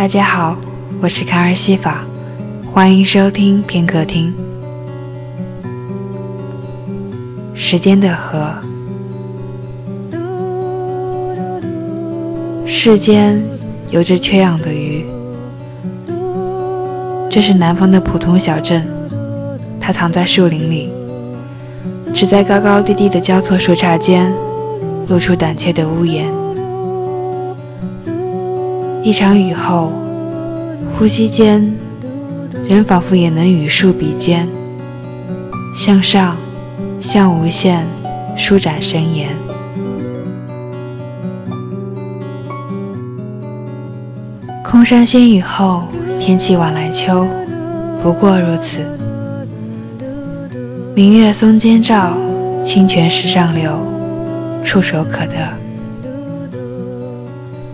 大家好，我是卡尔西法，欢迎收听片刻听。时间的河，世间有着缺氧的鱼。这是南方的普通小镇，它藏在树林里，只在高高低低的交错树杈间，露出胆怯的屋檐。一场雨后，呼吸间，人仿佛也能与树比肩，向上，向无限舒展伸延。空山新雨后，天气晚来秋，不过如此。明月松间照，清泉石上流，触手可得。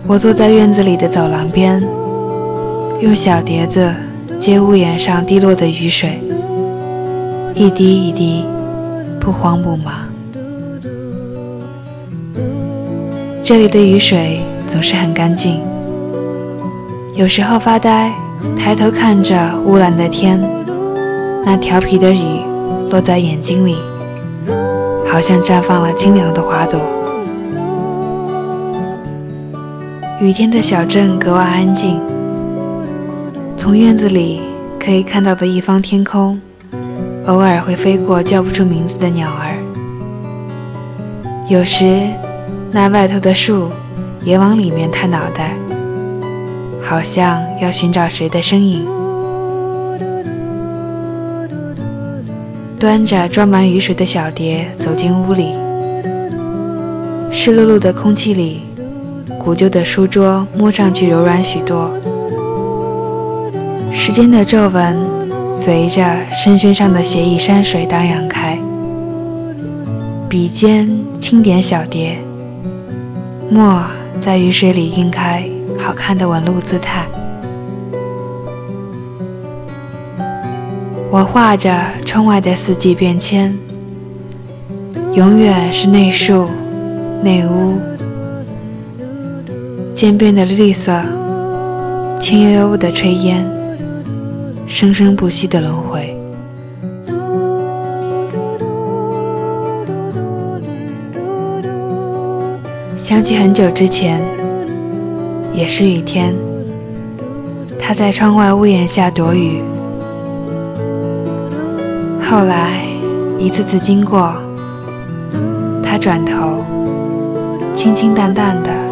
我坐在院子里的走廊边，用小碟子接屋檐上滴落的雨水，一滴一滴，不慌不忙。这里的雨水总是很干净。有时候发呆，抬头看着乌蓝的天，那调皮的雨落在眼睛里，好像绽放了清凉的花朵。雨天的小镇格外安静。从院子里可以看到的一方天空，偶尔会飞过叫不出名字的鸟儿。有时，那外头的树也往里面探脑袋，好像要寻找谁的身影。端着装满雨水的小碟走进屋里，湿漉漉的空气里。古旧的书桌摸上去柔软许多，时间的皱纹随着身身上的写意山水荡漾开。笔尖轻点小蝶，墨在雨水里晕开好看的纹路姿态。我画着窗外的四季变迁，永远是那树，那屋。渐变的绿色，轻悠悠的炊烟，生生不息的轮回。想起很久之前，也是雨天，他在窗外屋檐下躲雨。后来一次次经过，他转头，清清淡淡的。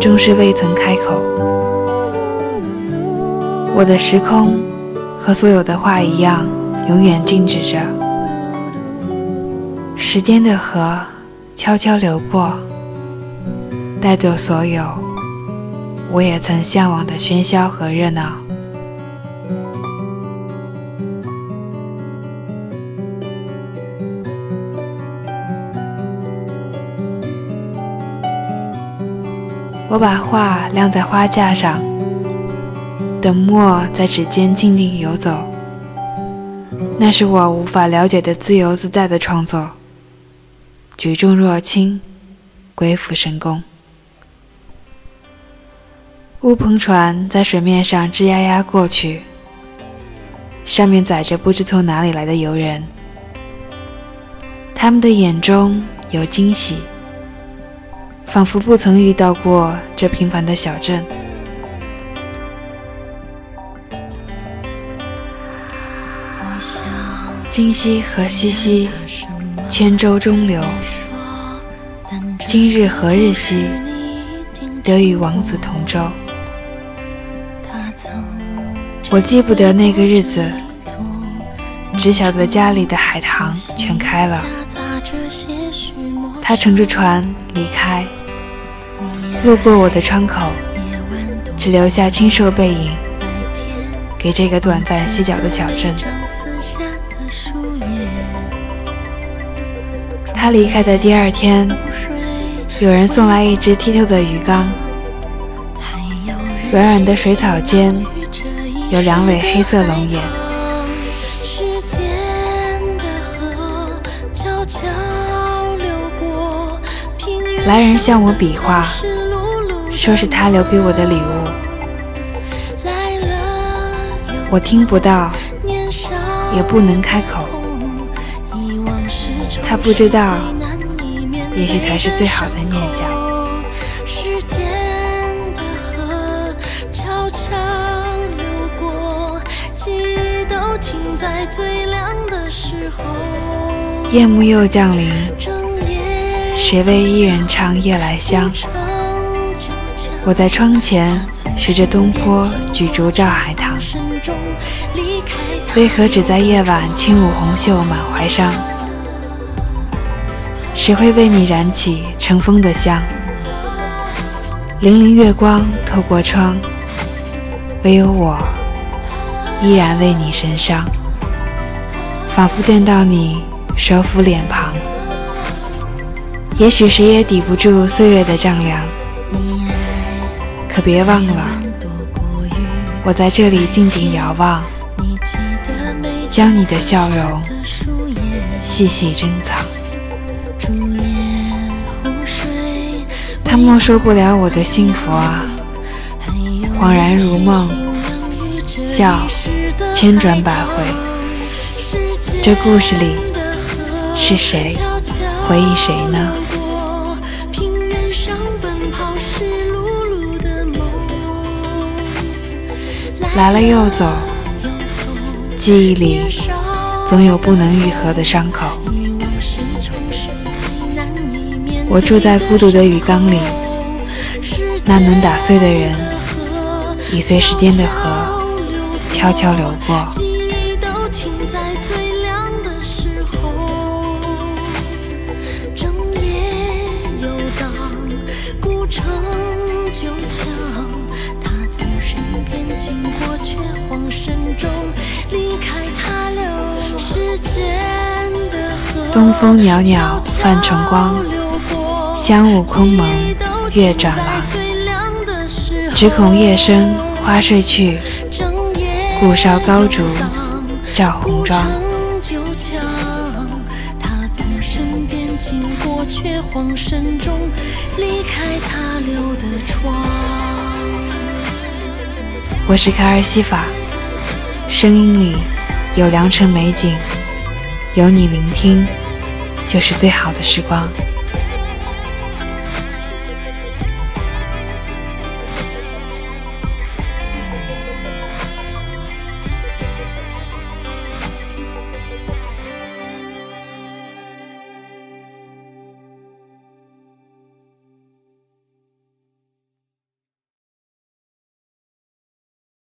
终是未曾开口。我的时空和所有的话一样，永远静止着。时间的河悄悄流过，带走所有我也曾向往的喧嚣和热闹。我把画晾在花架上，等墨在指尖静静游走。那是我无法了解的自由自在的创作，举重若轻，鬼斧神工。乌篷船在水面上吱呀呀过去，上面载着不知从哪里来的游人，他们的眼中有惊喜。仿佛不曾遇到过这平凡的小镇。今夕何夕兮，千舟中流。今日何日兮，得与王子同舟。我记不得那个日子，只晓得家里的海棠全开了。他乘着船离开。路过我的窗口，只留下清瘦背影，给这个短暂歇脚的小镇。他离开的第二天，有人送来一只剔透的鱼缸，软软的水草间有两尾黑色龙眼。来人向我比划。说是他留给我的礼物，我听不到，也不能开口。他不知道，也许才是最好的念想。夜幕又降临，谁为伊人唱夜来香？我在窗前学着东坡举烛照海棠，为何只在夜晚轻舞红袖满怀伤？谁会为你燃起乘风的香？粼粼月光透过窗，唯有我依然为你神伤，仿佛见到你手抚脸庞。也许谁也抵不住岁月的丈量。可别忘了，我在这里静静遥望，将你的笑容细细珍藏。他没收不了我的幸福啊，恍然如梦，笑千转百回。这故事里是谁回忆谁呢？来了又走，记忆里总有不能愈合的伤口。我住在孤独的鱼缸里，那能打碎的人，已随时间的河悄悄流过。东风袅袅泛晨光，香雾空蒙月转廊。只恐夜深花睡去，故烧高烛照红妆。我是卡尔西法，声音里有良辰美景，有你聆听。就是最好的时光。